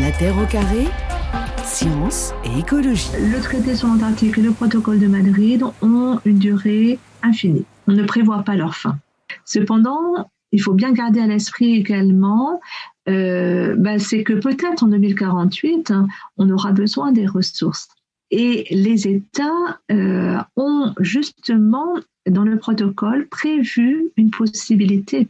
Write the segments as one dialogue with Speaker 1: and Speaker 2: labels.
Speaker 1: La Terre au carré, science et écologie.
Speaker 2: Le traité sur l'Antarctique et le protocole de Madrid ont une durée infinie. On ne prévoit pas leur fin. Cependant, il faut bien garder à l'esprit également, euh, ben, c'est que peut-être en 2048, hein, on aura besoin des ressources. Et les États euh, ont justement, dans le protocole, prévu une possibilité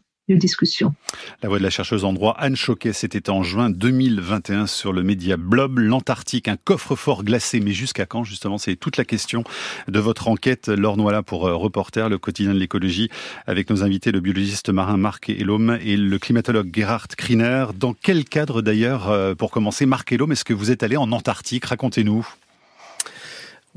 Speaker 3: La voix de la chercheuse en droit Anne Choquet, c'était en juin 2021 sur le média Blob, l'Antarctique, un coffre-fort glacé. Mais jusqu'à quand, justement? C'est toute la question de votre enquête. Laure Noila pour euh, Reporter, le quotidien de l'écologie, avec nos invités, le biologiste marin Marc Elom et le climatologue Gerhard Kriner. Dans quel cadre d'ailleurs, euh, pour commencer, Marc Elom, est-ce que vous êtes allé en Antarctique? Racontez-nous.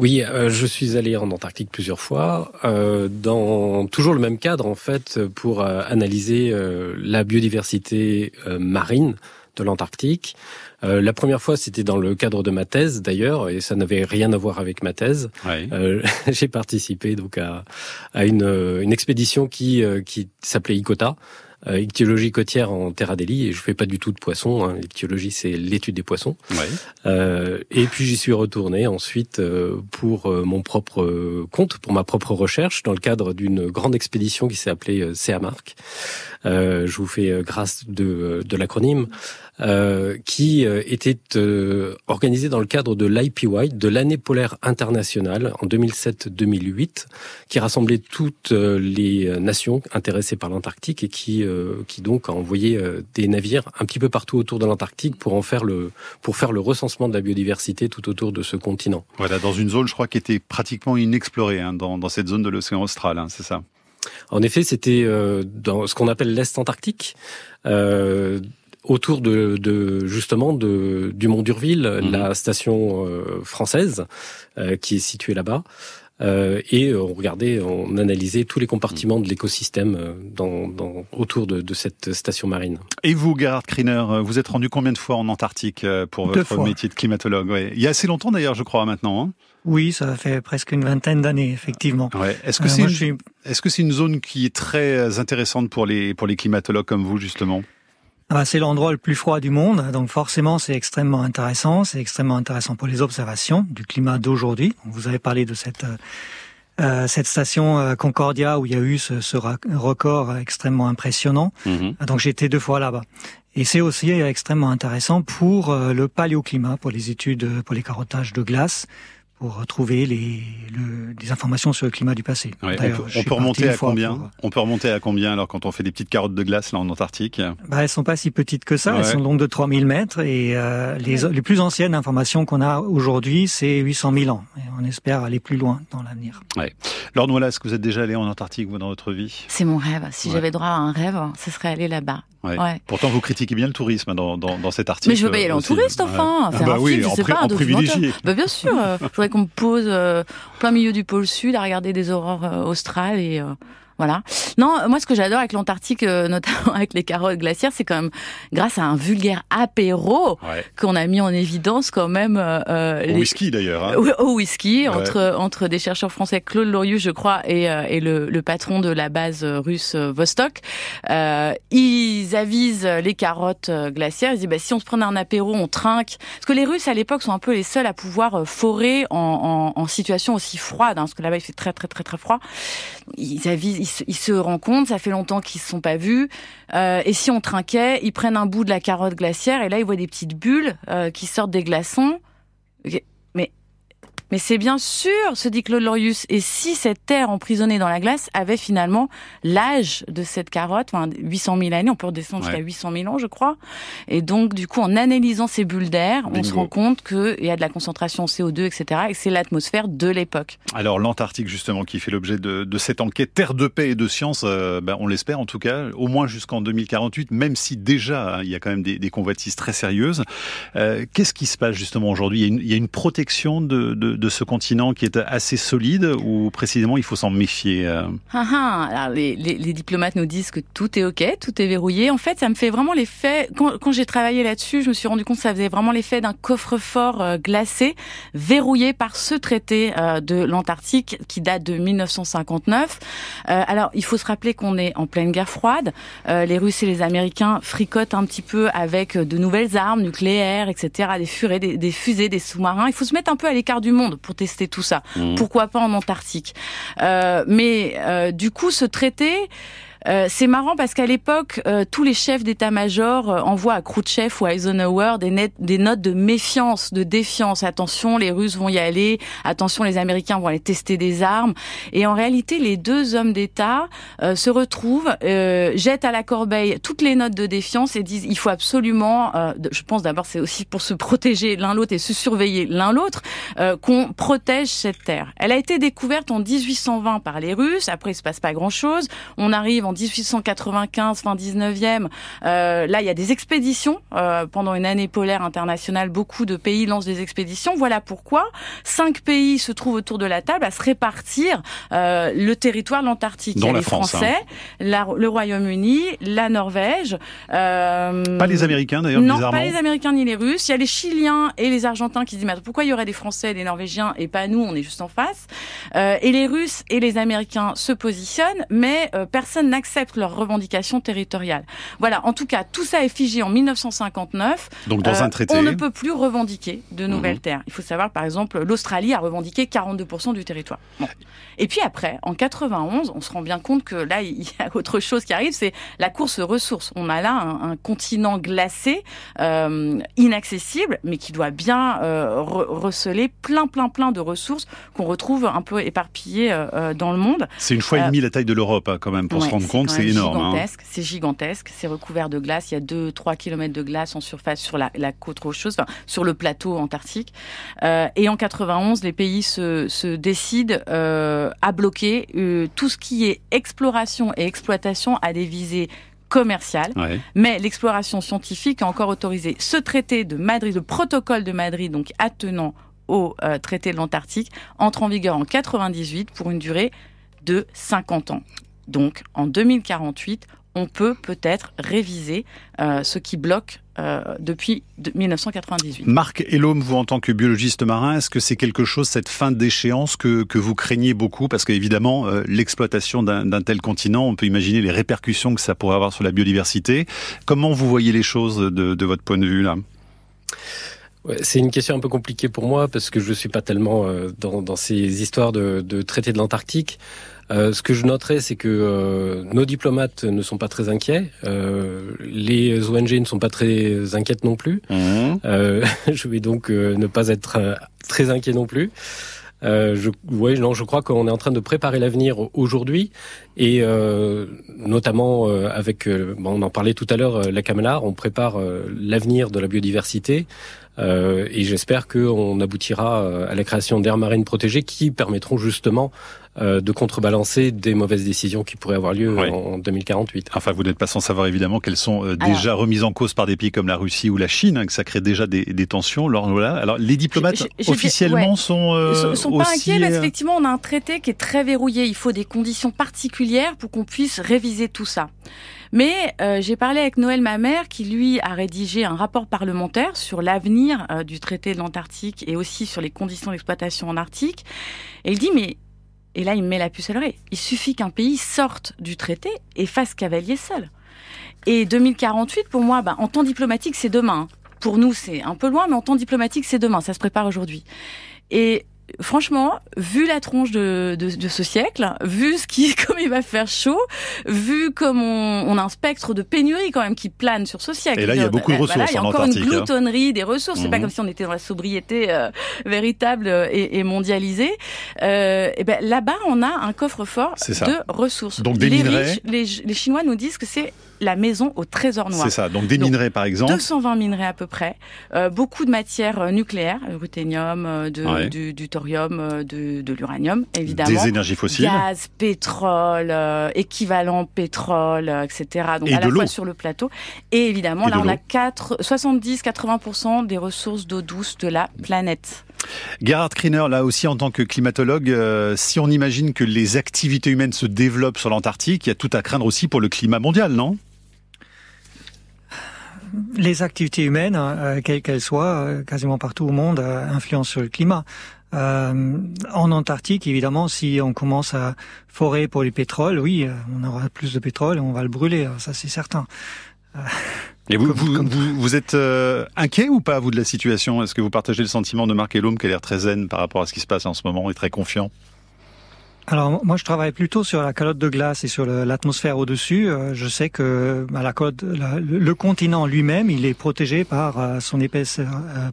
Speaker 4: Oui, euh, je suis allé en Antarctique plusieurs fois, euh, dans toujours le même cadre en fait, pour euh, analyser la biodiversité marine de l'Antarctique. la première fois, c'était dans le cadre de ma thèse d'ailleurs, et ça n'avait rien à voir avec ma thèse. J'ai participé donc à, à une, une, expédition qui, qui s'appelait ICOTA, euh, ichthyologie côtière en Terre Adélie et je fais pas du tout de poissons. Hein. C'est l'étude des poissons.
Speaker 3: Ouais.
Speaker 4: Euh, et puis j'y suis retourné ensuite euh, pour euh, mon propre compte, pour ma propre recherche, dans le cadre d'une grande expédition qui s'est appelée CEAMARC. Euh, je vous fais grâce de, de l'acronyme. Euh, qui euh, était euh, organisé dans le cadre de l'IPY, de l'année polaire internationale en 2007-2008, qui rassemblait toutes les nations intéressées par l'Antarctique et qui, qui donc a envoyé des navires un petit peu partout autour de l'Antarctique pour en faire le pour faire le recensement de la biodiversité tout autour de ce continent.
Speaker 3: Voilà, dans une zone, je crois, qui était pratiquement inexplorée hein, dans, dans cette zone de l'océan austral, hein, c'est ça?
Speaker 4: En effet, c'était dans ce qu'on appelle l'Est Antarctique. Euh, autour de, de justement de, du Mont d'Urville, mhm. la station euh, française euh, qui est située là-bas. Euh, et on regardait, on analysait tous les compartiments de l'écosystème dans, dans, autour de, de, cette station marine.
Speaker 3: Et vous, Gerhard Kriner, vous êtes rendu combien de fois en Antarctique pour votre métier de climatologue ouais. Il y a assez longtemps d'ailleurs, je crois, maintenant. Hein
Speaker 5: oui, ça fait presque une vingtaine d'années, effectivement.
Speaker 3: Ouais. Est-ce que c'est une... est-ce que c'est une zone qui est très intéressante pour les pour les climatologues comme vous justement?
Speaker 5: Ah bah, c'est l'endroit le plus froid du monde, donc forcément c'est extrêmement intéressant. C'est extrêmement intéressant pour les observations du climat d'aujourd'hui. Vous avez parlé de cette euh, euh cette station euh, Concordia où il y a eu ce, ce record extrêmement impressionnant. Mhm. Donc j'ai été deux fois là-bas. Et c'est aussi extrêmement intéressant pour euh, le paléoclimat, pour les études, pour les carottages de glace, pour retrouver les, le, des informations sur le climat du passé.
Speaker 3: on peut, on peut remonter à combien On peut remonter à combien alors quand on fait des petites carottes de glace là en Antarctique?
Speaker 5: Bah, Elles sont pas si petites que ça, elles sont longues de 3000 mètres et euh, les, les plus anciennes informations qu'on a aujourd'hui c'est 800 000 ans et on espère aller plus loin dans l'avenir.
Speaker 3: Ouais. Laure Noël, est-ce que vous êtes déjà allé en Antarctique vous dans votre vie?
Speaker 6: C'est mon rêve. Si j'avais droit à un rêve, ce serait aller là-bas.
Speaker 3: Ouais. Pourtant, vous critiquez bien le tourisme dans, dans, dans cet article.
Speaker 6: Mais je veux pas y aller en touriste, enfin. Faire
Speaker 3: bah
Speaker 6: un
Speaker 3: oui,
Speaker 6: film, je
Speaker 3: en,
Speaker 6: sais pas,
Speaker 3: en privilégié.
Speaker 6: Bah bien sûr. Euh, je voudrais qu'on me pose euh, plein milieu du pôle sud à regarder des aurores euh, australes et euh, voilà. Non, moi ce que j'adore avec l'Antarctique, euh, notamment avec les carottes glaciaires, c'est quand même grâce à un vulgaire apéro qu'on a mis en évidence quand même. Euh,
Speaker 3: euh au whisky d'ailleurs. Hein.
Speaker 6: Au, whisky entre entre des chercheurs français, Claude Lorius, je crois, et, euh, et le, le, patron de la base russe Vostok. ils avisent les carottes glaciaires. Ils disent bah, si on se prenait un apéro, on trinque. Parce que les Russes à l'époque sont un peu les seuls à pouvoir forer en, en, en situation aussi froide, hein, parce que là-bas il fait très très très très froid. Ils avisent ils, se rencontrent, ça fait longtemps qu'ils se sont pas vus. Euh, et si on trinquait, ils prennent un bout de la carotte glaciaire et là ils voient des petites bulles euh, qui sortent des glaçons. Mais c'est bien sûr, se dit Claude Lorius. Et si cette terre emprisonnée dans la glace avait finalement l'âge de cette carotte, enfin 800 000 années, on peut redescendre jusqu'à 800 000 ans, je crois. Et donc, du coup, en analysant ces bulles d'air, on se rend compte qu'il y a de la concentration CO2, etc. Et c'est l'atmosphère de l'époque.
Speaker 3: Alors, l'Antarctique, justement, qui fait l'objet de, de, cette enquête Terre de paix et de science, euh, ben, on l'espère en tout cas, au moins jusqu'en 2048, même si déjà, hein, il y a quand même des, des convoitises très sérieuses. Euh, Qu'est-ce qui se passe justement aujourd'hui? Il, il, y a une protection de, de de ce continent qui est assez solide ou précisément il faut s'en méfier
Speaker 6: ah, ah, alors les, diplomates nous disent que tout est ok, tout est verrouillé. En fait, ça me fait vraiment l'effet. Quand, j'ai travaillé là-dessus, je me suis rendu compte que ça faisait vraiment l'effet d'un coffre-fort glacé verrouillé par ce traité de l'Antarctique qui date de 1959. alors, il faut se rappeler qu'on est en pleine guerre froide. les Russes et les Américains fricotent un petit peu avec de nouvelles armes nucléaires, etc., des, fusées, des sous-marins. Il faut se mettre un peu à l'écart du monde pour tester tout ça. Mmh. Pourquoi pas en Antarctique euh, Mais euh, du coup, ce traité euh, c'est marrant parce qu'à l'époque, euh, tous les chefs d'état-major euh, envoient à Khrouchtchev ou à Eisenhower des, notes de méfiance, de défiance. Attention, les Russes vont y aller. Attention, les Américains vont aller tester des armes. Et en réalité, les deux hommes d'État se retrouvent, jettent à la corbeille toutes les notes de défiance et disent il faut absolument, je pense d'abord c'est aussi pour se protéger l'un l'autre et se surveiller l'un l'autre, qu'on protège cette terre. Elle a été découverte en 1820 par les Russes. Après, il se passe pas grand-chose. On arrive en en 1895, fin 19e. Euh, là, il y a des expéditions euh, pendant une année polaire internationale. Beaucoup de pays lancent des expéditions. Voilà pourquoi cinq pays se trouvent autour de la table à se répartir euh, le territoire de l'Antarctique. Il y a les Français, hein. le Royaume-Uni, la Norvège.
Speaker 3: pas les Américains d'ailleurs.
Speaker 6: Non, pas les Américains ni les Russes. Il y a les Chiliens et les Argentins qui disent mais pourquoi il y aurait des Français et des Norvégiens et pas nous On est juste en face. et les Russes et les Américains se positionnent, mais personne n'a acceptent leurs revendications territoriales. Voilà, en tout cas, tout ça est figé en 1959.
Speaker 3: Donc dans un euh, traité.
Speaker 6: On ne peut plus revendiquer de nouvelles mhm. terres. Il faut savoir, par exemple, l'Australie a revendiqué 42% du territoire. Et puis après, en 91, on se rend bien compte que là, il y a autre chose qui arrive, c'est la course aux ressources. On a là un, continent glacé, euh, inaccessible, mais qui doit bien euh, receler plein, plein, plein de ressources qu'on retrouve un peu éparpillées dans le monde.
Speaker 3: C'est une fois et demie la taille de l'Europe, hein, quand même, pour se rendre c'est énorme.
Speaker 6: Hein. Gigantesque, C'est gigantesque, c'est recouvert de glace. Il y a 2-3 km de glace en surface sur la, côte rocheuse, enfin, sur le plateau antarctique. Euh, et en 91, les pays se, décident euh, à bloquer euh, tout ce qui est exploration et exploitation à des visées commerciales. mais l'exploration scientifique est encore autorisée. Ce traité de Madrid, le protocole de Madrid, donc attenant au traité de l'Antarctique, entre en vigueur en 98 pour une durée de 50 ans. Donc en 2048, on peut peut-être réviser euh, ce qui bloque euh, depuis 1998.
Speaker 3: Marc Elhomme, vous en tant que biologiste marin, est-ce que c'est quelque chose, cette fin d'échéance, que, que vous craignez beaucoup? Parce qu'évidemment, euh, l'exploitation d'un tel continent, on peut imaginer les répercussions que ça pourrait avoir sur la biodiversité. Comment vous voyez les choses de, de votre point de vue là?
Speaker 4: C'est une question un peu compliquée pour moi parce que je suis pas tellement dans, dans, ces histoires de, de traité de l'Antarctique. Euh, ce que je noterais, c'est que euh, nos diplomates ne sont pas très inquiets. Euh, les ONG ne sont pas très inquiètes non plus. Mmh. je vais donc ne pas être très inquiet non plus. je, ouais, non, je crois qu'on est en train de préparer l'avenir aujourd'hui et notamment avec, bon, on en parlait tout à l'heure, la Camelar, on prépare l'avenir de la biodiversité et j'espère qu'on aboutira à la création d'aires marines protégées qui permettront justement euh, de contrebalancer des mauvaises décisions qui pourraient avoir lieu en 2048.
Speaker 3: Enfin, vous n'êtes pas sans savoir évidemment qu'elles sont euh, déjà remises en cause par des pays comme la Russie ou la Chine, hein, que ça crée déjà des, des tensions. Alors, les diplomates officiellement sont,
Speaker 6: euh, sont, pas inquiets parce qu'effectivement, on a un traité qui est très verrouillé. Il faut des conditions particulières pour qu'on puisse réviser tout ça. Mais j'ai parlé avec Noël Mamère qui lui a rédigé un rapport parlementaire sur l'avenir du traité de l'Antarctique et aussi sur les conditions d'exploitation en Arctique. Et il dit mais et là, il met la puce à l'oreille. Il suffit qu'un pays sorte du traité et fasse cavalier seul. Et 2048, pour moi, bah, en temps diplomatique, c'est demain. Pour nous, c'est un peu loin, mais en temps diplomatique, c'est demain. Ça se prépare aujourd'hui. Et franchement, vu la tronche de, de, ce siècle, vu ce qui, comme il va faire chaud, vu comme on, a un spectre de pénurie quand même qui plane sur ce siècle.
Speaker 3: Et là, il y a beaucoup de ressources
Speaker 6: Il y a encore une hein. gloutonnerie des ressources. C'est pas mhm. comme si on était dans la sobriété euh, véritable et, mondialisée. Euh, et ben là-bas, on a un coffre-fort de ressources.
Speaker 3: Donc des
Speaker 6: les,
Speaker 3: minerais...
Speaker 6: les, les Chinois nous disent que c'est la maison au trésor noir.
Speaker 3: C'est ça, donc des minerais par exemple.
Speaker 6: 220 minerais à peu près, euh, beaucoup de matières euh, nucléaires, euh, ruthénium, du, thorium, de, l'uranium évidemment.
Speaker 3: Des énergies fossiles.
Speaker 6: Gaz, pétrole, équivalent pétrole, etc. Donc à la fois sur le plateau. Et évidemment, là on a 70-80% des ressources d'eau douce de la planète.
Speaker 3: Gerhard Kriner, là aussi en tant que climatologue, si on imagine que les activités humaines se développent sur l'Antarctique, il y a tout à craindre aussi pour le climat mondial, non?
Speaker 5: les activités humaines, quelles qu'elles soient, quasiment partout au monde, influencent sur le climat. Euh, en Antarctique, évidemment, si on commence à forer pour les pétroles, oui, euh, on aura plus de pétrole et on va le brûler, ça c'est certain.
Speaker 3: Euh, et vous, vous, vous, êtes inquiet ou pas, vous, de la situation? Est-ce que vous partagez le sentiment de Marc Elom qui a l'air très zen par rapport à ce qui se passe en ce moment et très confiant?
Speaker 5: Alors moi je travaille plutôt sur la calotte de glace et sur l'atmosphère au-dessus. Euh, je sais que bah, la calotte, le continent lui-même, il est protégé par euh, son épaisse, euh,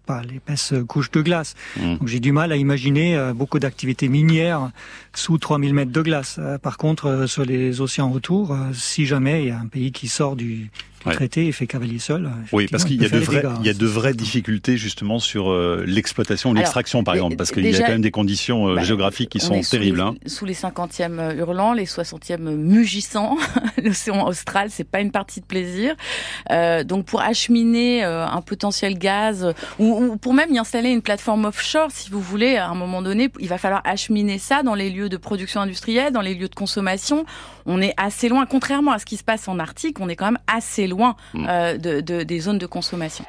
Speaker 5: par l'épaisse couche de glace. Mmh. Donc j'ai du mal à imaginer beaucoup d'activités minières sous 3000 mètres de glace. par contre, sur les océans autour, si jamais il y a un pays qui sort du, traité et fait cavalier seul. Euh,
Speaker 3: oui, parce qu'il y a de il y a de vraies difficultés justement sur euh, l'exploitation, l'extraction par exemple, parce qu'il y a quand même des conditions euh, bah, géographiques qui sont terribles.
Speaker 6: Hein. Sous les 50e hurlants, les 60e mugissants, l'océan austral, c'est pas une partie de plaisir. Euh, donc pour acheminer un potentiel gaz ou, ou, pour même y installer une plateforme offshore, si vous voulez, à un moment donné, il va falloir acheminer ça dans les lieux de production industrielle, dans les lieux de consommation. On est assez loin, contrairement à ce qui se passe en Arctique, on est quand même assez loin mm. euh, de, des zones de consommation.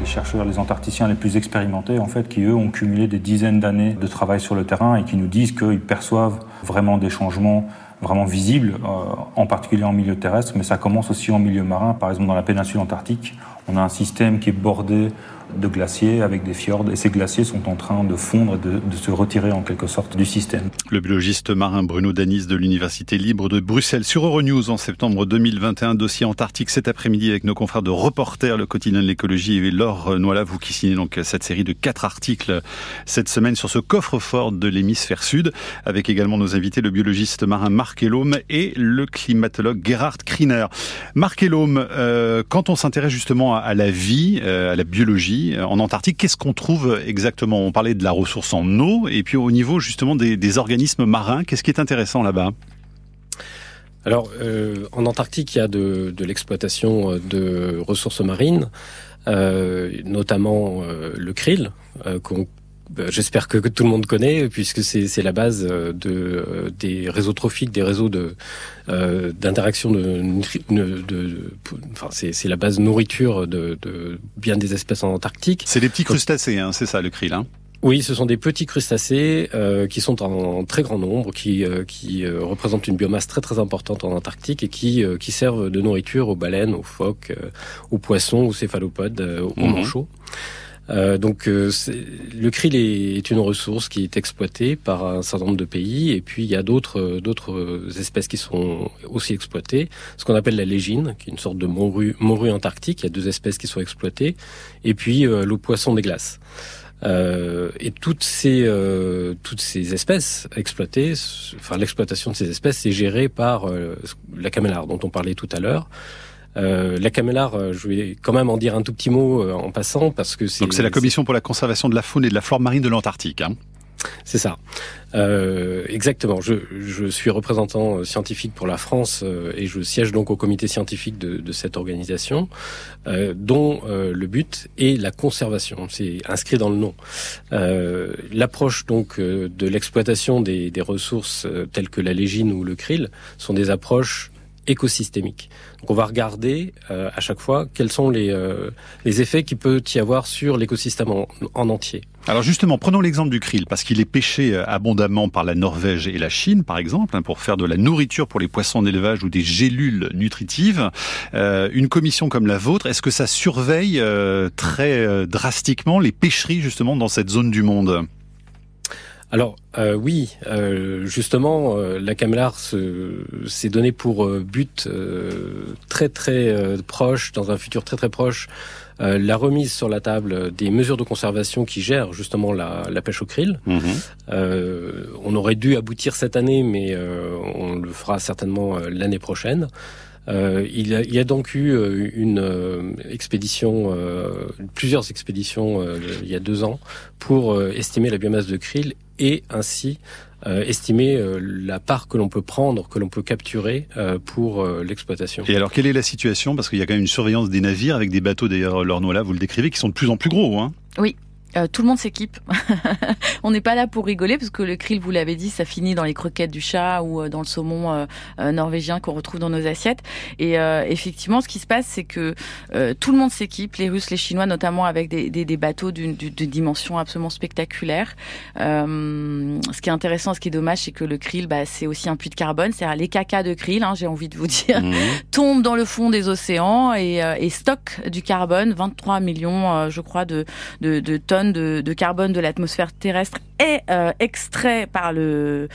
Speaker 7: les chercheurs, les antarcticiens les plus expérimentés, en fait, qui eux ont cumulé des dizaines d'années de travail sur le terrain et qui nous disent qu'ils perçoivent vraiment des changements vraiment visibles, euh, en particulier en milieu terrestre, mais ça commence aussi en milieu marin. Par exemple, dans la péninsule antarctique, on a un système qui est bordé de glaciers avec des fjords et ces glaciers sont en train de fondre, de, de se retirer en quelque sorte du système.
Speaker 3: Le biologiste marin Bruno Danis de l'Université libre de Bruxelles sur Euronews en septembre 2021, dossier antarctique cet après-midi avec nos confrères de reporters, le quotidien de l'écologie et Laure Noila, vous qui signez donc cette série de quatre articles cette semaine sur ce coffre-fort de l'hémisphère sud, avec également nos invités, le biologiste marin Marc Elome et le climatologue Gerhard Kriner. Marc Elome, euh, quand on s'intéresse justement à, la vie, euh, à la biologie, euh, en Antarctique. Qu'est-ce qu'on trouve exactement? On parlait de la ressource en eau, et puis au niveau justement des, organismes marins, qu'est-ce qui est intéressant là-bas?
Speaker 4: Alors, euh, en Antarctique, il y a de, l'exploitation euh, de ressources marines, notamment le krill, qu'on j'espère que, tout le monde connaît, puisque c'est la base euh, de, euh, des réseaux trophiques, des réseaux de euh, d'interaction de, de, enfin c'est la base nourriture de, de, bien des espèces en Antarctique.
Speaker 3: C'est des petits crustacés, hein, c'est ça le krill. Hein
Speaker 4: oui, ce sont des petits crustacés euh, qui sont en, très grand nombre, qui, qui représentent une biomasse très très importante en Antarctique et qui, qui servent de nourriture aux baleines, aux phoques, aux poissons, aux céphalopodes, aux mmh. Euh, donc euh, le krill est, une ressource qui est exploitée par un certain nombre de pays et puis il y a d'autres d'autres espèces qui sont aussi exploitées. Ce qu'on appelle la légine, qui est une sorte de morue, morue antarctique. Il y a deux espèces qui sont exploitées et puis euh, le poisson des glaces. Euh, et toutes ces toutes ces espèces exploitées, enfin l'exploitation de ces espèces, est gérée par la camélar dont on parlait tout à l'heure. Euh, la camélar, euh, je vais quand même en dire un tout petit mot euh, en passant parce que c'est.
Speaker 3: Donc c'est la Commission pour la conservation de la faune et de la flore marine de l'Antarctique. Hein.
Speaker 4: C'est ça. Euh, exactement. Je, je, suis représentant scientifique pour la France et je siège donc au comité scientifique de, de cette organisation, euh, dont le but est la conservation. C'est inscrit dans le nom. L'approche donc de l'exploitation des, des, ressources telles que la légine ou le krill sont des approches écosystémiques. Donc on va regarder euh, à chaque fois quels sont les, euh, les effets qu'il peut y avoir sur l'écosystème en, entier.
Speaker 3: Alors justement, prenons l'exemple du krill, parce qu'il est pêché euh, abondamment par la Norvège et la Chine, par exemple, hein, pour faire de la nourriture pour les poissons d'élevage ou des gélules nutritives. une commission comme la vôtre, est-ce que ça surveille très drastiquement les pêcheries justement dans cette zone du monde?
Speaker 4: Alors euh, oui, euh, justement, euh, la Camélar s'est donné pour but très très proche, dans un futur très très proche, la remise sur la table des mesures de conservation qui gèrent justement la, pêche au krill. Mhm. on aurait dû aboutir cette année, mais on le fera certainement l'année prochaine. Euh, il, y a, il, y a, donc eu euh, une euh, expédition, plusieurs expéditions il y a deux ans pour estimer la biomasse de krill et ainsi euh, estimer euh, la part que l'on peut prendre, que l'on peut capturer euh, pour l'exploitation.
Speaker 3: Et alors, quelle est la situation? Parce qu'il y a quand même une surveillance des navires avec des bateaux, d'ailleurs, là, vous le décrivez, qui sont de plus en plus gros. Hein?
Speaker 6: Oui, euh, tout le monde s'équipe. on n'est pas là pour rigoler parce que le krill, vous l'avez dit, ça finit dans les croquettes du chat ou euh, dans le saumon euh, norvégien qu'on retrouve dans nos assiettes. Et effectivement, ce qui se passe, c'est que tout le monde s'équipe, les Russes, les Chinois, notamment avec des, des, des bateaux d'une dimension absolument spectaculaire. ce qui est intéressant, ce qui est dommage, c'est que le krill, bah, c'est aussi un puits de carbone. C'est-à-dire les cacas de krill, hein, j'ai envie de vous dire, mmh. tombent dans le fond des océans et, et stockent du carbone, 23 millions, je crois, de, de, de tonnes de, carbone de l'atmosphère terrestre est euh, extrait par le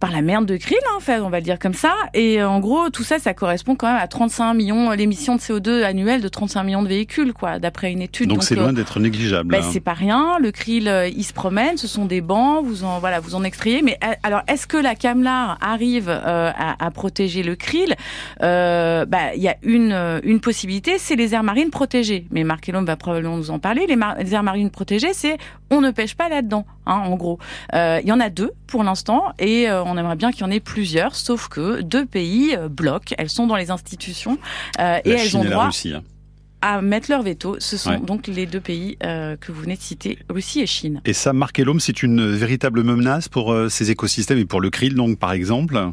Speaker 6: par la merde de krill, hein, en fait, on va le dire comme ça. Et euh, en gros, tout ça, ça correspond quand même à 35 millions, l'émission de CO2 annuelle de 35 millions de véhicules, quoi, d'après une étude.
Speaker 3: Donc c'est loin euh, d'être négligeable.
Speaker 6: Ben, C'est pas rien. Le krill, euh, il se promène, ce sont des bancs, vous en, voilà, vous en extrayez. Mais alors, est-ce que la Camelar arrive à, à, protéger le krill? Euh, bah, Il y a une, une possibilité, c'est les aires marines protégées. Mais Marc Elom va probablement nous en parler. Les, les aires marines protégées, c'est on ne pêche pas là-dedans, hein, en gros. Il y en a deux pour l'instant et on aimerait bien qu'il y en ait plusieurs, sauf que deux pays euh, bloquent. Elles sont dans les institutions euh, et elles ont droit. Hein. à mettre leur veto. Ce sont donc les deux pays euh, que vous venez de citer, Russie et Chine.
Speaker 3: Et ça, Marc Elom, c'est une véritable menace pour ces écosystèmes et pour le krill, donc par exemple?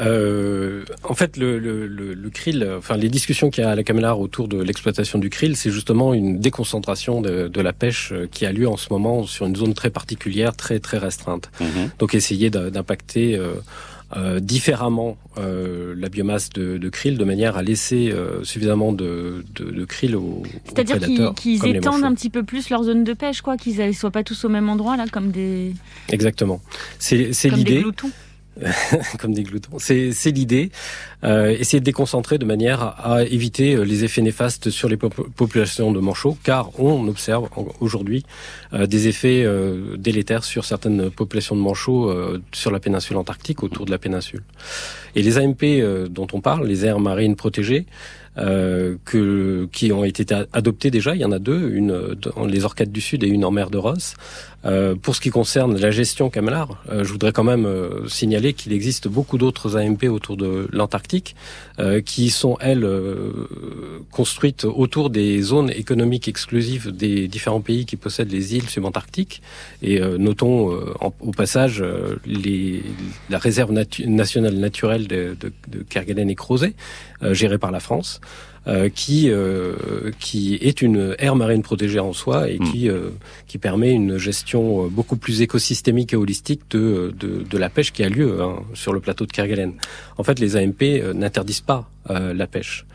Speaker 4: Euh, en fait, le, le, le, krill, enfin les discussions qu'il y a à la Camélar autour de l'exploitation du krill, c'est justement une déconcentration de, de, la pêche euh, qui a lieu en ce moment sur une zone très particulière, très très restreinte. Mhm. Donc essayer d'impacter euh, euh, différemment euh, la biomasse de, de, krill de manière à laisser euh, suffisamment de, de, de krill aux,
Speaker 8: C'est-à-dire qu'ils étendent un petit peu plus leur zone de pêche, quoi, qu'ils ne soient pas tous au même endroit là, comme des.
Speaker 4: Exactement. C'est l'idée. comme des gloutons. C'est l'idée. Euh, essayer de déconcentrer de manière à éviter euh, les effets néfastes sur les populations de manchots, car on observe aujourd'hui euh, des effets euh, délétères sur certaines populations de manchots sur la péninsule antarctique, autour de la péninsule. Et les AMP dont on parle, les aires marines protégées, euh, que, qui ont été adoptés déjà. Il y en a deux, une dans les Orcades du Sud et une en mer de Ross. Euh, pour ce qui concerne la gestion Camelar, euh, je voudrais quand même euh, signaler qu'il existe beaucoup d'autres AMP autour de l'Antarctique qui sont, elles, construites autour des zones économiques exclusives des différents pays qui possèdent les îles subantarctiques. Et notons au passage les, la réserve nationale naturelle de, de, de Kerguelen et Crozet, gérée par la France. Euh, qui euh, qui est une aire marine protégée en soi et hmm. qui euh, qui permet une gestion beaucoup plus écosystémique et holistique de de, de la pêche qui a lieu hein, sur le plateau de Kerguelen. En fait, les AMP n'interdisent pas la pêche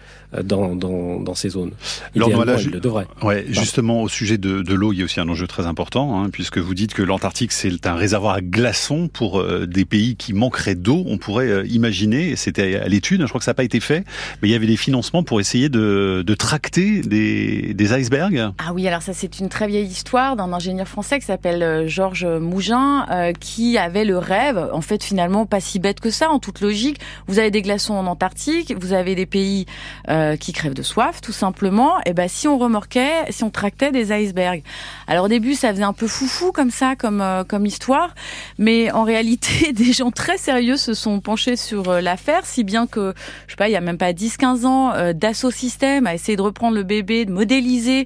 Speaker 4: dans, dans, dans ces zones. Alors, voilà, le devrait.
Speaker 3: Ouais, justement, au sujet de, de l'eau, il y a aussi un enjeu très important, hein, puisque vous dites que l'Antarctique, c'est un réservoir à glaçons pour euh, des pays qui manqueraient d'eau. On pourrait euh, imaginer, c'était à l'étude, je crois que ça n'a pas été fait, mais il y avait des financements pour essayer de, de tracter des, des icebergs.
Speaker 6: Ah oui, alors ça, c'est une très vieille histoire d'un ingénieur français qui s'appelle euh, Georges Mougin, qui avait le rêve, en fait, finalement, pas si bête que ça, en toute logique. Vous avez des glaçons en Antarctique, vous avez des pays euh, qui crèvent de soif, tout simplement. Et ben si on remorquait, si on tractait des icebergs. Alors au début, ça faisait un peu foufou comme ça, comme euh, comme histoire, mais en réalité, des gens très sérieux se sont penchés sur euh, l'affaire, si bien que je sais pas, il y a même pas 10-15 ans, Dassault Systèmes a essayé de reprendre le bébé, de modéliser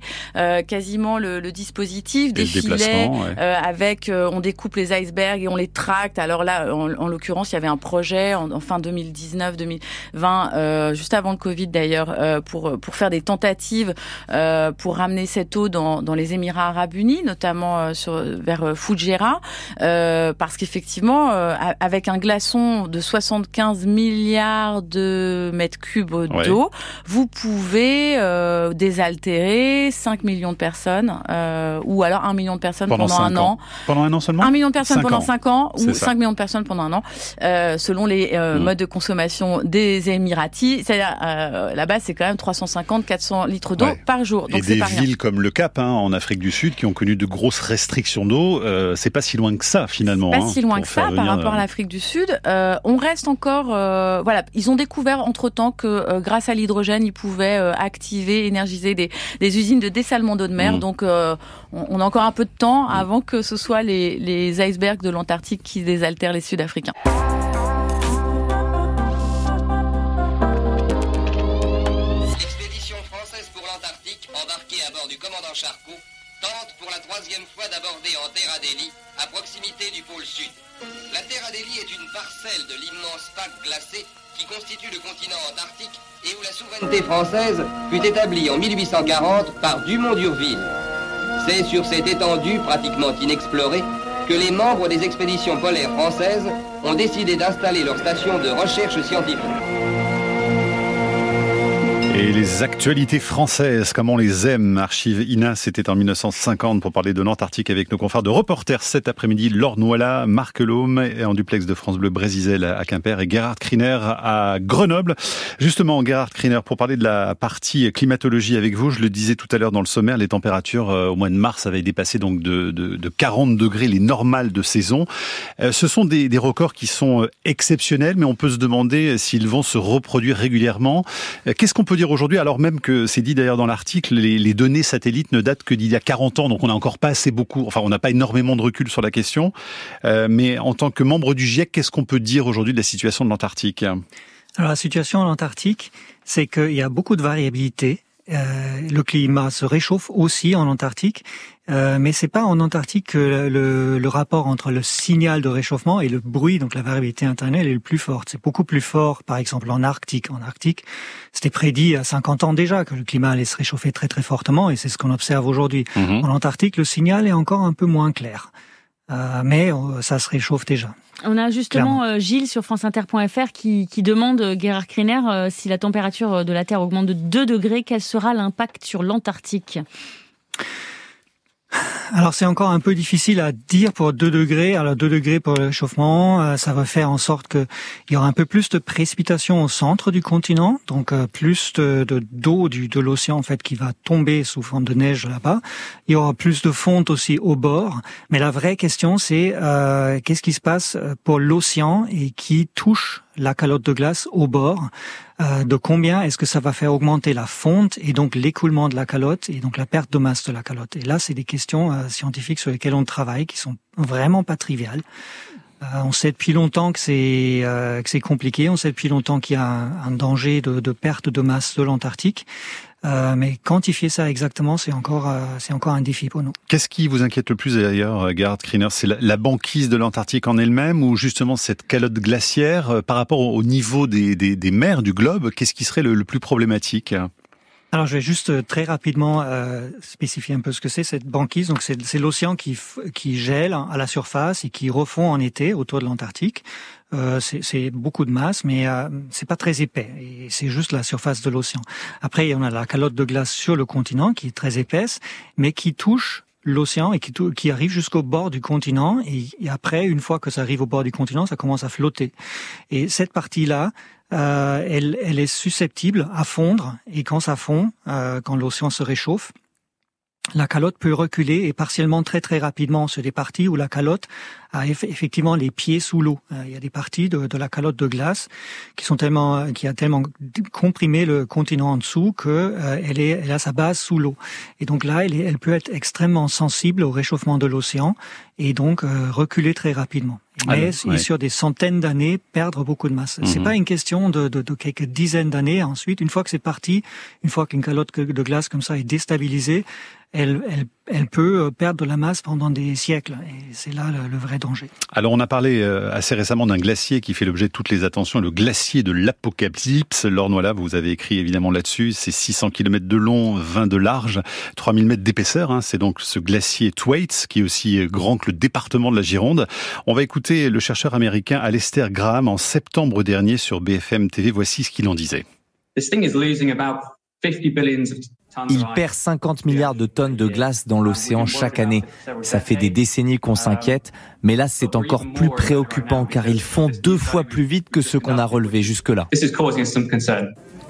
Speaker 6: quasiment le, le, dispositif, des filets avec on découpe les icebergs et on les tracte. Alors là, en, en l'occurrence, il y avait un projet en, en fin 2019-2020, juste avant le Covid d'ailleurs euh, pour pour faire des tentatives euh, pour ramener cette eau dans, dans les Émirats Arabes Unis, notamment euh, sur vers Fujairah, parce qu'effectivement, avec un glaçon de 75 milliards de mètres cubes d'eau, vous pouvez désaltérer 5 millions de personnes, ou alors 1 million de personnes pendant, un an.
Speaker 3: Pendant un an seulement
Speaker 6: 1 million de personnes pendant 5 ans, ou 5 millions de personnes pendant un an, selon les modes de consommation des Émiratis dit, euh, c'est quand même 350-400 litres d'eau par jour.
Speaker 3: Donc et des villes comme le Cap, hein, en Afrique du Sud, qui ont connu de grosses restrictions d'eau, euh, c'est pas si loin que ça finalement.
Speaker 6: Pas hein, si loin que ça par rapport à l'Afrique du Sud. Euh, on reste encore, euh, voilà, ils ont découvert entre temps que euh, grâce à l'hydrogène, ils pouvaient activer, énergiser des, des, usines de dessalement d'eau de mer. Mmh. Donc, on, on, a encore un peu de temps mmh. avant que ce soit les, les icebergs de l'Antarctique qui désaltèrent les Sud-Africains.
Speaker 9: Charcot tente pour la troisième fois d'aborder en terre Adélie, à proximité du pôle sud. La terre Adélie est une parcelle de l'immense pack glacé qui constitue le continent antarctique et où la souveraineté française fut établie en 1840 par Dumont d'Urville. C'est sur cette étendue pratiquement inexplorée que les membres des expéditions polaires françaises ont décidé d'installer leur station de recherche scientifique.
Speaker 3: Et les actualités françaises, comme on les aime, Archive INA, c'était en 1950 pour parler de l'Antarctique avec nos confrères de reporters cet après-midi, Laure Noila, Marc et en duplex de France Bleu Brésisel à Quimper et Gerhard Kriner à Grenoble. Justement, Gerhard Kriner, pour parler de la partie climatologie avec vous, je le disais tout à l'heure dans le sommaire, les températures euh, au mois de mars avaient dépassé donc de 40 degrés les normales de saison. Euh, ce sont des, des records qui sont euh, exceptionnels, mais on peut se demander s'ils vont se reproduire régulièrement. Qu'est-ce qu'on peut dire aujourd'hui, alors même que c'est dit d'ailleurs dans l'article, les, données satellites ne datent que d'il y a 40 ans, donc on n'a encore pas assez beaucoup, enfin on n'a pas énormément de recul sur la question. Euh, mais en tant que membre du GIEC, qu'est-ce qu'on peut dire aujourd'hui de la situation de l'Antarctique?
Speaker 5: Alors la situation en Antarctique, c'est qu'il y a beaucoup de variabilité. Euh, le climat se réchauffe aussi en Antarctique euh, mais c'est pas en Antarctique que le, le, rapport entre le signal de réchauffement et le bruit, donc la variabilité interne, est le plus fort. C'est beaucoup plus fort, par exemple, en Arctique. En Arctique, c'était prédit à 50 ans déjà que le climat allait se réchauffer très très fortement, et c'est ce qu'on observe aujourd'hui. Mhm. En Antarctique, le signal est encore un peu moins clair, euh, mais euh, ça se réchauffe déjà.
Speaker 8: On a justement euh, Gilles sur franceinter.fr qui, qui demande, euh, Gerhard Kriner, si la température de la Terre augmente de 2 degrés, quel sera l'impact sur l'Antarctique?
Speaker 5: Alors c'est encore un peu difficile à dire pour 2 degrés. Alors 2 degrés pour le réchauffement, euh, ça va faire en sorte qu'il y aura un peu plus de précipitations au centre du continent, donc euh, plus de d'eau du de l'océan en fait qui va tomber sous forme de neige là-bas. Il y aura plus de fonte aussi au bord. Mais la vraie question c'est euh, qu'est-ce qui se passe pour l'océan et qui touche la calotte de glace au bord, euh, de combien est-ce que ça va faire augmenter la fonte et donc l'écoulement de la calotte et donc la perte de masse de la calotte. Et là, c'est des questions euh, scientifiques sur lesquelles on travaille qui sont vraiment pas triviales. Euh, on sait depuis longtemps que c'est que c'est compliqué. On sait depuis longtemps qu'il y a un, danger de, de, perte de masse de l'Antarctique. Euh, mais quantifier ça exactement, c'est encore, euh, c'est encore un défi pour nous.
Speaker 3: Qu'est-ce qui vous inquiète le plus d'ailleurs, euh, Garde Kriner? C'est la, banquise de l'Antarctique en elle-même ou justement cette calotte glaciaire par rapport au, niveau des, des, des, mers du globe? Qu'est-ce qui serait le, plus problématique?
Speaker 5: Alors, je vais juste très rapidement euh, spécifier un peu ce que c'est cette banquise. Donc, c'est l'océan qui, qui gèle à la surface et qui refond en été autour de l'Antarctique. Euh, c'est beaucoup de masse, mais euh, c'est pas très épais. Et c'est juste la surface de l'océan. Après, on a la calotte de glace sur le continent qui est très épaisse, mais qui touche l'océan et qui, qui arrive jusqu'au bord du continent. Et, et, après, une fois que ça arrive au bord du continent, ça commence à flotter. Et cette partie-là, euh, elle, elle, est susceptible à fondre. Et quand ça fond, euh, quand l'océan se réchauffe, la calotte peut reculer et partiellement très très rapidement sur des parties où la calotte a effectivement les pieds sous l'eau. Euh, il y a des parties de, de, la calotte de glace qui sont tellement, qui a tellement comprimé le continent en dessous que euh, elle, est, elle a sa base sous l'eau. Et donc là, elle, est, elle peut être extrêmement sensible au réchauffement de l'océan et donc euh, reculer très rapidement. Mais sur des centaines d'années, perdre beaucoup de masse. C'est mhm. pas une question de, de, de quelques dizaines d'années. Ensuite, une fois que c'est parti, une fois qu'une calotte de glace comme ça est déstabilisée, elle, elle, elle peut perdre de la masse pendant des siècles. Et c'est là le, le vrai
Speaker 3: alors on a parlé euh, assez récemment d'un glacier qui fait l'objet de toutes les attentions, le glacier de l'Apocalypse. Lornois, vous avez écrit évidemment là-dessus, c'est 600 km de long, 20 de large, 3000 mètres d'épaisseur. Hein. C'est donc ce glacier Thwaites qui est aussi grand que le département de la Gironde. On va écouter le chercheur américain Alistair Graham en septembre dernier sur BFM TV. Voici ce qu'il en disait.
Speaker 10: This thing is losing about 50 billions il perd 50 milliards de tonnes de glace dans l'océan chaque année. Ça fait des décennies qu'on s'inquiète, mais là c'est encore plus préoccupant car ils font deux fois plus vite que ce qu'on a relevé jusque-là.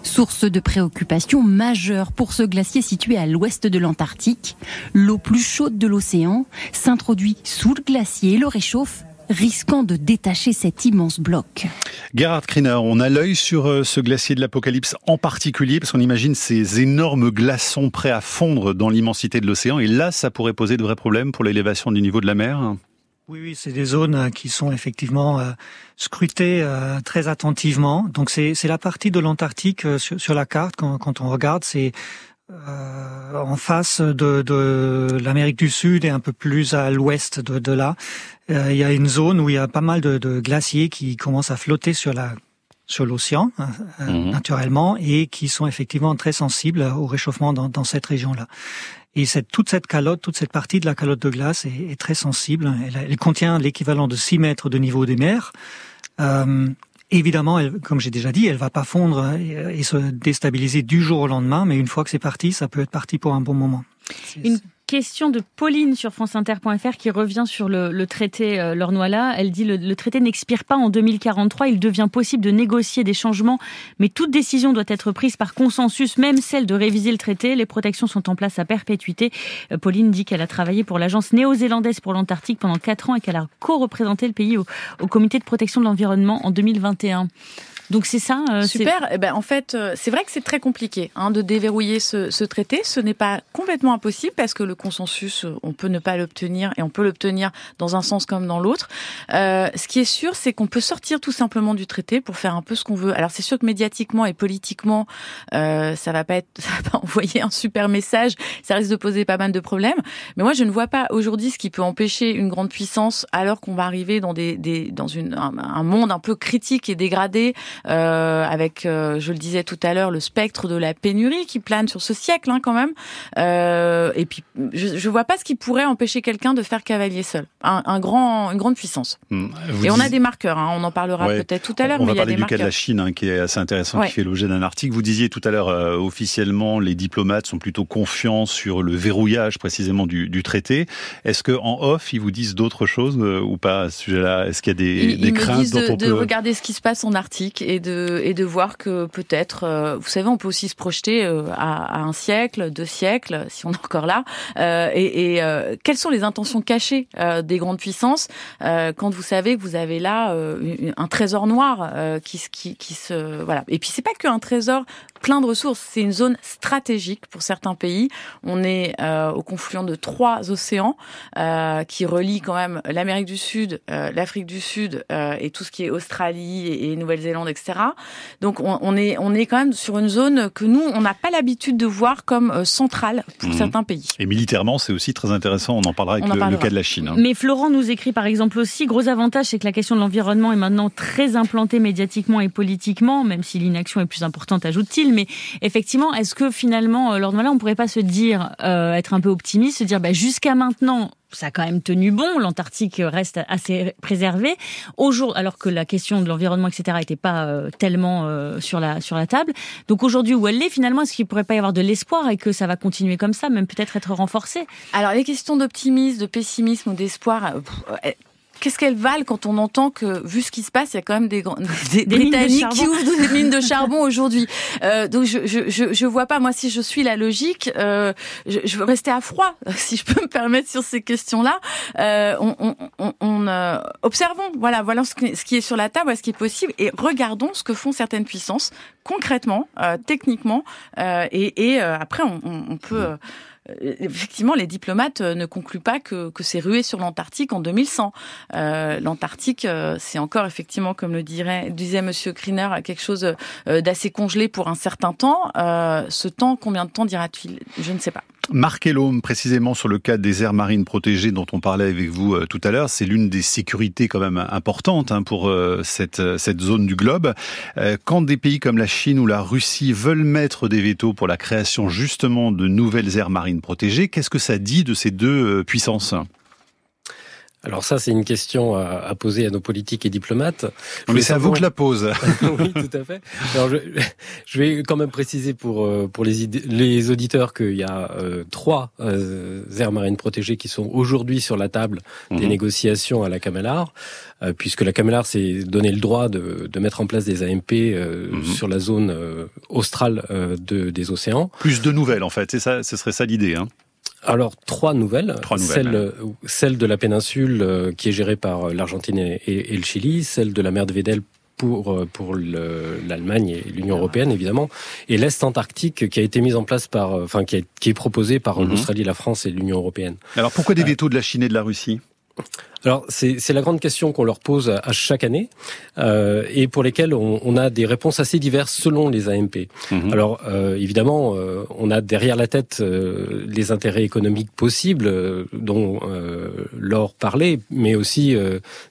Speaker 11: Source de préoccupation majeure pour ce glacier situé à l'ouest de l'Antarctique, l'eau plus chaude de l'océan s'introduit sous le glacier et le réchauffe risquant de détacher cet immense bloc.
Speaker 3: Gerhard Kriner, on a l'œil sur euh, ce glacier de l'Apocalypse en particulier, parce qu'on imagine ces énormes glaçons prêts à fondre dans l'immensité de l'océan, et là, ça pourrait poser de vrais problèmes pour l'élévation du niveau de la mer
Speaker 5: oui, oui, c'est des zones euh, qui sont effectivement euh, scrutées très attentivement. Donc c'est la partie de l'Antarctique sur, la carte quand, quand on regarde, c'est euh, en face de, de l'Amérique du Sud et un peu plus à l'ouest de, de là, euh, il y a une zone où il y a pas mal de, de glaciers qui commencent à flotter sur la sur l'océan hein, euh, mhm. naturellement et qui sont effectivement très sensibles au réchauffement dans, dans cette région-là. Et cette, toute cette calotte, toute cette partie de la calotte de glace est, est très sensible. Elle, elle contient l'équivalent de 6 mètres de niveau des mers. Euh, Évidemment, elle, comme j'ai déjà dit, elle va pas fondre et, se déstabiliser du jour au lendemain, mais une fois que c'est parti, ça peut être parti pour un bon moment.
Speaker 8: Une question de Pauline sur franceinter.fr qui revient sur le, traité euh. Elle dit le, le traité n'expire pas en 2043, il devient possible de négocier des changements, mais toute décision doit être prise par consensus, même celle de réviser le traité. Les protections sont en place à perpétuité. Euh, Pauline dit qu'elle a travaillé pour l'agence néo-zélandaise pour l'Antarctique pendant quatre ans et qu'elle a co-représenté le pays au comité de protection de l'environnement en 2021. Donc c'est ça.
Speaker 6: Euh, Super. Eh ben, en fait, euh, c'est vrai que c'est très compliqué hein, de déverrouiller ce, ce traité. Ce n'est pas complètement impossible parce que le consensus, euh, on peut ne pas l'obtenir et on peut l'obtenir dans un sens comme dans l'autre. Euh, ce qui est sûr, c'est qu'on peut sortir tout simplement du traité pour faire un peu ce qu'on veut. Alors c'est sûr que médiatiquement et politiquement, euh, ça va pas être, ça va pas envoyer un super message. Ça risque de poser pas mal de problèmes. Mais moi, je ne vois pas aujourd'hui ce qui peut empêcher une grande puissance alors qu'on va arriver dans des, des dans une un, monde un peu critique et dégradé avec, euh, je le disais tout à l'heure, le spectre de la pénurie qui plane sur ce siècle hein, quand même. Euh, et puis, je, je vois pas ce qui pourrait empêcher quelqu'un de faire cavalier seul. Un, un grand, une grande puissance. Hmm. et on a des marqueurs. Hein, on en parlera peut-être tout à l'heure.
Speaker 3: On
Speaker 6: va
Speaker 3: parler
Speaker 6: du
Speaker 3: cas de la Chine, hein, qui est assez intéressant, qui fait l'objet d'un article. Vous disiez tout à l'heure, euh, officiellement, les diplomates sont plutôt confiants sur le verrouillage précisément du, du traité. Est-ce que en off, ils vous disent d'autres choses euh, ou pas à ce sujet-là? Est-ce qu'il y a des,
Speaker 6: ils,
Speaker 3: des
Speaker 6: ils
Speaker 3: craintes
Speaker 6: me disent
Speaker 3: dont
Speaker 6: de,
Speaker 3: on
Speaker 6: de regarder ce qui se passe en Arctique et de et de voir que peut-être, euh, vous savez, on peut aussi se projeter euh, à, à, un siècle, deux siècles, si on est encore là. Euh, et, et quelles sont les intentions cachées des grandes puissances quand vous savez que vous avez là un trésor noir qui, qui, qui se voilà. Et puis c'est pas qu'un trésor plein de ressources. C'est une zone stratégique pour certains pays. On est euh, au confluent de trois océans euh, qui relient quand même l'Amérique du Sud, euh, l'Afrique du Sud euh, et tout ce qui est Australie et, et Nouvelle-Zélande, etc. Donc on, on, est on est quand même sur une zone que nous on n'a pas l'habitude de voir comme euh, centrale pour mmh. certains pays.
Speaker 3: Et militairement, c'est aussi très intéressant. On en parlera avec en le, parlera. le, cas de la Chine. Hein.
Speaker 8: Mais Florent nous écrit par exemple aussi gros avantage, c'est que la question de l'environnement est maintenant très implantée médiatiquement et politiquement, même si l'inaction est plus importante, ajoute-t-il mais effectivement, est-ce que finalement, lors de là, on pourrait pas se dire, euh, être un peu optimiste, se dire, bah, jusqu'à maintenant, ça a quand même tenu bon. L'Antarctique reste assez préservé. Au jour, alors que la question de l'environnement, etc., n'était pas euh, tellement euh, sur la sur la table. Donc aujourd'hui, où elle est, finalement, est-ce qu'il pourrait pas y avoir de l'espoir et que ça va continuer comme ça, même peut-être être renforcé
Speaker 6: Alors les questions d'optimisme, de pessimisme ou d'espoir. Qu'est-ce qu'elles valent quand on entend que, vu ce qui se passe, il y a quand même des, des, des Britanniques qui ouvrent des mines de charbon aujourd'hui. Euh, donc je, je, je, je, vois pas, moi, si je suis la logique, euh, je, je, veux rester à froid, si je peux me permettre sur ces questions-là. Euh, on, on, on, on euh, observons, voilà, voilà ce, qui, ce qui est sur la table, ce qui est possible, et regardons ce que font certaines puissances concrètement, euh, techniquement, euh, et, et après on, on peut euh, effectivement, les diplomates euh, ne concluent pas que, c'est rué sur l'Antarctique en 2100. Euh, L'Antarctique, euh, c'est encore effectivement, comme le disait Monsieur Kriner, quelque chose d'assez congelé pour un certain temps. Euh, ce temps, combien de temps dira-t-il? Je ne sais pas.
Speaker 3: Marc Elhomme, précisément sur le cas des aires marines protégées dont on parlait avec vous euh, tout à l'heure, c'est l'une des sécurités quand même importantes hein, pour euh, cette, cette zone du globe. Euh, quand des pays comme la Chine ou la Russie veulent mettre des vétos pour la création justement de nouvelles aires marines protégées, qu'est-ce que ça dit de ces deux puissances?
Speaker 4: Alors ça, c'est une question à, poser à nos politiques et diplomates.
Speaker 3: Mais c'est à vous que la pose.
Speaker 4: oui, tout à fait. Alors je, je, vais quand même préciser pour euh, pour les, les auditeurs qu'il y a euh, trois euh, aires marines protégées qui sont aujourd'hui sur la table des mhm. négociations à la Camélar, euh, puisque la Camélar s'est donné le droit de, de, mettre en place des AMP mhm. sur la zone australe de, des océans.
Speaker 3: Plus de nouvelles en fait, c'est ça, ce serait ça l'idée. Hein
Speaker 4: alors trois nouvelles. Trois nouvelles celle, euh, celle de la péninsule euh, qui est gérée par euh, l'Argentine et, et, le Chili, celle de la mer de Vedel pour pour l'Allemagne et l'Union européenne évidemment, et l'est antarctique qui a été mise en place par, enfin qui, qui est proposé par mhm. l'Australie, la France et l'Union européenne.
Speaker 3: Alors pourquoi des vétos de la Chine et de la Russie?
Speaker 4: Alors c'est la grande question qu'on leur pose à chaque année euh, et pour lesquelles on, on, a des réponses assez diverses selon les AMP. Mhm. Alors euh, évidemment, euh, on a derrière la tête euh, les intérêts économiques possibles euh, dont euh, Laure parlait, mais aussi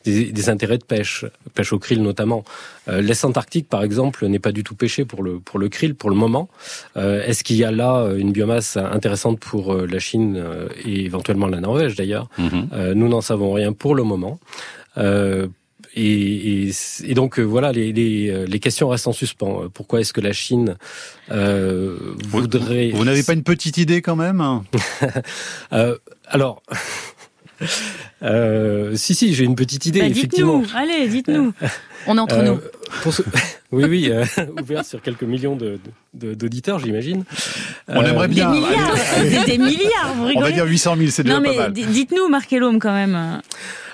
Speaker 4: des, des, intérêts de pêche, pêche au krill notamment. L'Est Antarctique, par exemple, n'est pas du tout pêché pour le pour le krill pour le moment. Est-ce qu'il y a là une biomasse intéressante pour la Chine et éventuellement la Norvège d'ailleurs? Mhm. Nous n'en savons rien pour le moment. Euh, et, et, donc euh, voilà, les, les, euh, les, questions restent en suspens. Pourquoi est-ce que la Chine euh, voudrait
Speaker 3: Vous, n'avez pas une petite idée quand même?
Speaker 4: Euh, Alors. Euh, si si, j'ai une petite idée. Bah, effectivement.
Speaker 8: Dites-nous, allez, dites-nous. On est entre nous.
Speaker 4: Oui, oui, euh, ouvert sur quelques millions d'auditeurs, de, j'imagine.
Speaker 3: On aimerait bien.
Speaker 8: Des milliards, des, milliards, vous rigolez.
Speaker 3: On va dire 800 000, c'est déjà pas mal.
Speaker 8: Dites-nous, Marc Elhomme, quand même.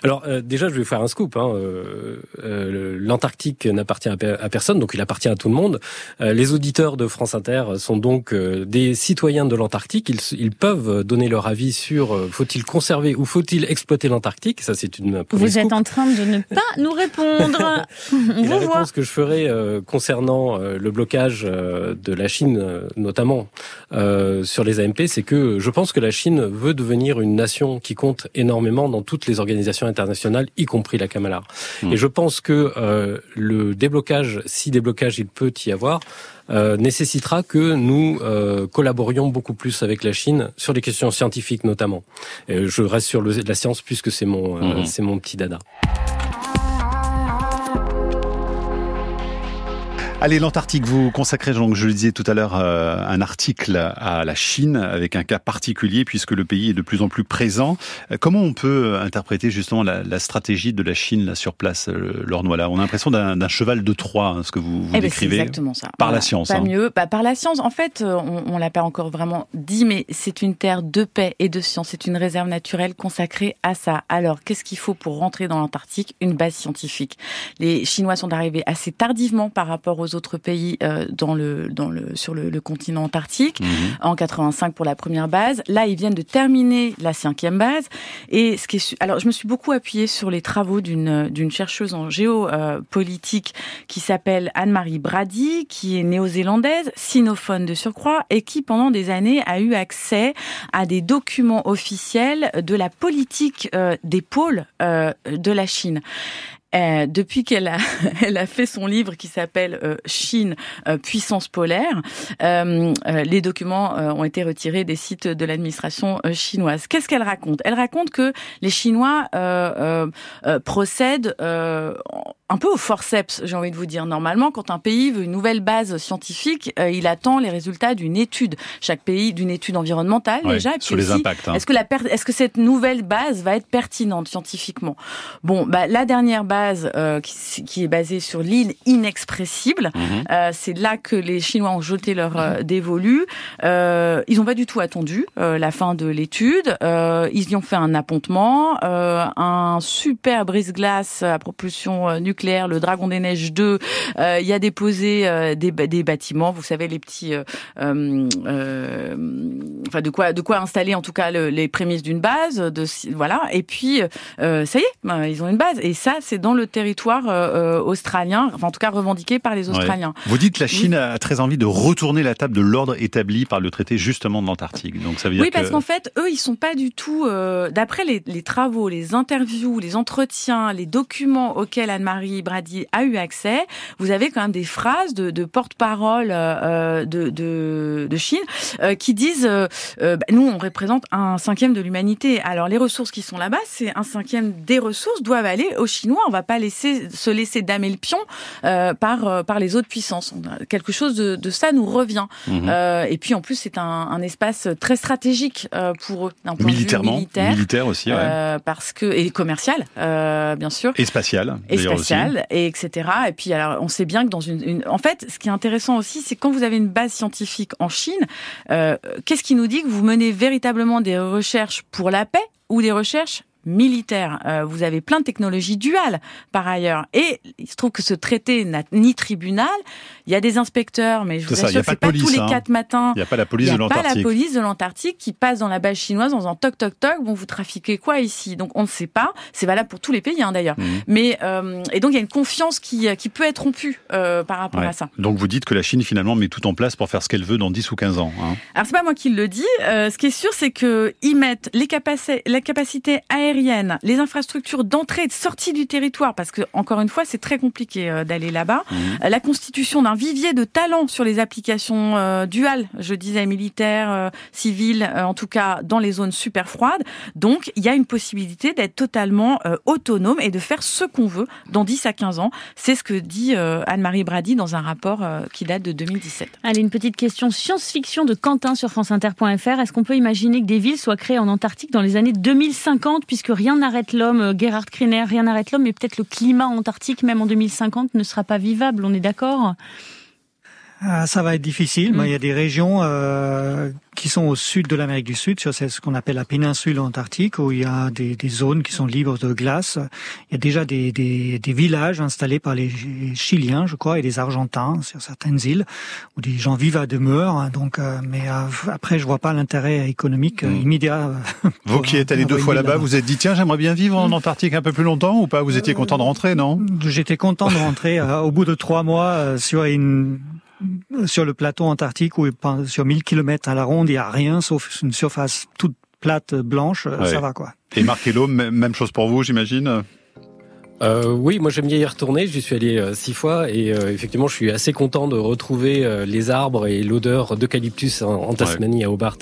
Speaker 4: Alors euh, déjà, je vais faire un scoop. Hein. Euh, euh L'Antarctique n'appartient à, personne, donc il appartient à tout le monde. Euh, les auditeurs de France Inter sont donc euh, des citoyens de l'Antarctique. Ils, ils, peuvent donner leur avis sur faut-il conserver ou faut-il exploiter l'Antarctique. Ça, c'est une.
Speaker 8: Vous êtes en train de ne pas nous répondre.
Speaker 4: On la réponse que je ferai concernant le blocage de la Chine, notamment sur les AMP, c'est que je pense que la Chine veut devenir une nation qui compte énormément dans toutes les organisations internationale, y compris la Kamalar. Hmm. Et je pense que euh, le déblocage, si déblocage il peut y avoir, euh, nécessitera que nous euh, collaborions beaucoup plus avec la Chine sur les questions scientifiques notamment. Et je reste sur le, la science puisque c'est mon, hmm. c'est mon petit dada.
Speaker 3: Allez, l'Antarctique, vous consacrez, donc, je le disais tout à l'heure, euh, un article à la Chine avec un cas particulier puisque le pays est de plus en plus présent. Euh, comment on peut interpréter justement la, stratégie de la Chine là sur place, euh, Lornois On a l'impression d'un cheval de Troie, hein, ce que vous, vous eh ben, décrivez.
Speaker 6: exactement ça.
Speaker 3: Par la science.
Speaker 6: Pas hein. mieux. Bah, par la science. En fait, on, on l'a pas encore vraiment dit, mais c'est une terre de paix et de science. C'est une réserve naturelle consacrée à ça. Alors, qu'est-ce qu'il faut pour rentrer dans l'Antarctique? Une base scientifique. Les Chinois sont arrivés assez tardivement par rapport aux autres pays euh, dans le, dans le, sur le, continent antarctique, mhm. en 85 pour la première base. Là, ils viennent de terminer la cinquième base. Et ce qui est, alors, je me suis beaucoup appuyée sur les travaux d'une, d'une chercheuse en géopolitique qui s'appelle Anne-Marie Brady, qui est néo-zélandaise, sinophone de surcroît, et qui, pendant des années, a eu accès à des documents officiels de la politique euh, des pôles euh, de la Chine. Euh, depuis qu'elle a, elle a fait son livre qui s'appelle euh, Chine, euh, puissance polaire, les documents ont été retirés des sites de l'administration chinoise. Qu'est-ce qu'elle raconte? Elle raconte que les Chinois procèdent un peu au forceps, j'ai envie de vous dire. Normalement, quand un pays veut une nouvelle base scientifique, euh, il attend les résultats d'une étude. Chaque pays d'une étude environnementale déjà.
Speaker 3: sur les impacts.
Speaker 6: Hein. Est-ce que la est-ce que cette nouvelle base va être pertinente scientifiquement? Bon, bah, la dernière base euh, qui, qui, est basée sur l'île inexpressible, mhm. euh, c'est là que les Chinois ont jeté leur euh, dévolu. Euh, ils n'ont pas du tout attendu la fin de l'étude. ils y ont fait un appontement, un super brise-glace à propulsion nucléaire le Dragon des Neiges 2, euh, il y a déposé des, des, bâtiments, vous savez les petits, enfin de quoi de quoi installer en tout cas les prémices d'une base, de voilà. Et puis ça y est, ben, ils ont une base. Et ça, c'est dans dans le territoire australien, enfin en tout cas revendiqué par les Australiens.
Speaker 3: Vous dites que la Chine a très envie de retourner la table de l'ordre établi par le traité justement de l'Antarctique. Donc ça veut dire
Speaker 6: oui, parce qu'en fait, eux, ils sont pas du tout. D'après les, les, travaux, les interviews, les entretiens, les documents auxquels Anne-Marie Brady a eu accès, vous avez quand même des phrases de, de porte-parole de, de, de, Chine qui disent bah, nous, on représente un cinquième de l'humanité. Alors les ressources qui sont là-bas, c'est un cinquième des ressources doivent aller aux Chinois. On va pas laisser se laisser damer le pion euh, par euh, par les autres puissances. quelque chose de, de, ça nous revient. Mhm. Euh, et puis en plus, c'est un, un, espace très stratégique pour eux,
Speaker 3: d'un point Militairement, de vue militaire, militaire aussi, ouais.
Speaker 6: Parce que et commercial, bien sûr,
Speaker 3: et spatial,
Speaker 6: et spatial, et etc. Et puis alors, on sait bien que dans une, une... en fait, ce qui est intéressant aussi, c'est quand vous avez une base scientifique en Chine, qu'est-ce qui nous dit que vous menez véritablement des recherches pour la paix ou des recherches militaire. Euh, vous avez plein de technologies duales par ailleurs. Et il se trouve que ce traité n'a ni tribunal. Il y a des inspecteurs, mais je vous assure c'est pas tous les hein. quatre matins.
Speaker 3: Il n'y a pas la police de l'Antarctique.
Speaker 6: pas la police de l'Antarctique qui passe dans la base chinoise en faisant toc toc toc. Bon, vous trafiquez quoi ici? Donc on ne sait pas. C'est valable pour tous les pays hein, d'ailleurs. Mmh. Mais euh, et donc il y a une confiance qui qui peut être rompue euh, par rapport à ça.
Speaker 3: Donc vous dites que la Chine finalement met tout en place pour faire ce qu'elle veut dans 10 ou 15 ans. Hein.
Speaker 6: Alors c'est pas moi qui le dis. ce qui est sûr, c'est que ils mettent les capacités, la capacité aérienne les infrastructures d'entrée et de sortie du territoire, parce que encore une fois, c'est très compliqué euh, d'aller là-bas. Mhm. Euh, la constitution d'un vivier de talents sur les applications euh, duales, je disais militaires, civiles, en tout cas dans les zones super froides. Donc, il y a une possibilité d'être totalement autonome et de faire ce qu'on veut dans 10 à 15 ans. C'est ce que dit Anne-Marie Brady dans un rapport qui date de 2017.
Speaker 8: Allez, une petite question science-fiction de Quentin sur franceinter.fr. Est-ce qu'on peut imaginer que des villes soient créées en Antarctique dans les années 2050 puisque rien n'arrête l'homme, euh, Gerhard Kriner, rien n'arrête l'homme, mais peut-être le climat antarctique, même en 2050, ne sera pas vivable, on est d'accord?
Speaker 5: Ah, ça va être difficile, mais il y a des régions euh, qui sont au sud de l'Amérique du Sud, sur ce qu'on appelle la péninsule antarctique, où il y a des, des, zones qui sont libres de glace. Il y a déjà des, des, des, villages installés par les Chiliens, je crois, et les Argentins sur certaines îles, où des gens vivent à demeure. Donc, euh, mais euh, après, je vois pas l'intérêt économique mm. immédiat.
Speaker 3: Vous qui êtes allé deux fois là-bas, vous êtes dit tiens, j'aimerais bien vivre en mm. Antarctique un peu plus longtemps ou pas? Vous étiez content de rentrer, non?
Speaker 5: J'étais content de rentrer au bout de trois mois sur une sur le plateau antarctique où sur 1000 km à la ronde, il n'y a rien sauf une surface toute plate blanche, ça va quoi.
Speaker 3: Et Marc même chose pour vous, j'imagine?
Speaker 4: Euh, oui, moi j'aime bien y retourner. J'y suis allé euh, six fois et euh, effectivement, je suis assez content de retrouver euh, les arbres et l'odeur d'eucalyptus en, en, Tasmanie à Hobart.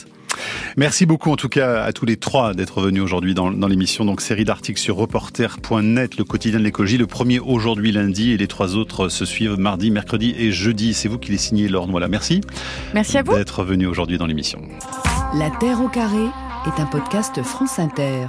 Speaker 3: Merci beaucoup en tout cas à tous les trois d'être venus aujourd'hui dans, dans l'émission. Donc série d'articles sur reporter.net, le quotidien de l'écologie. Le premier aujourd'hui lundi et les trois autres se suivent mardi, mercredi et jeudi. C'est vous qui les signez, Laure Voilà, merci.
Speaker 6: Merci à vous
Speaker 3: d'être venu aujourd'hui dans l'émission.
Speaker 1: La Terre au carré est un podcast France Inter.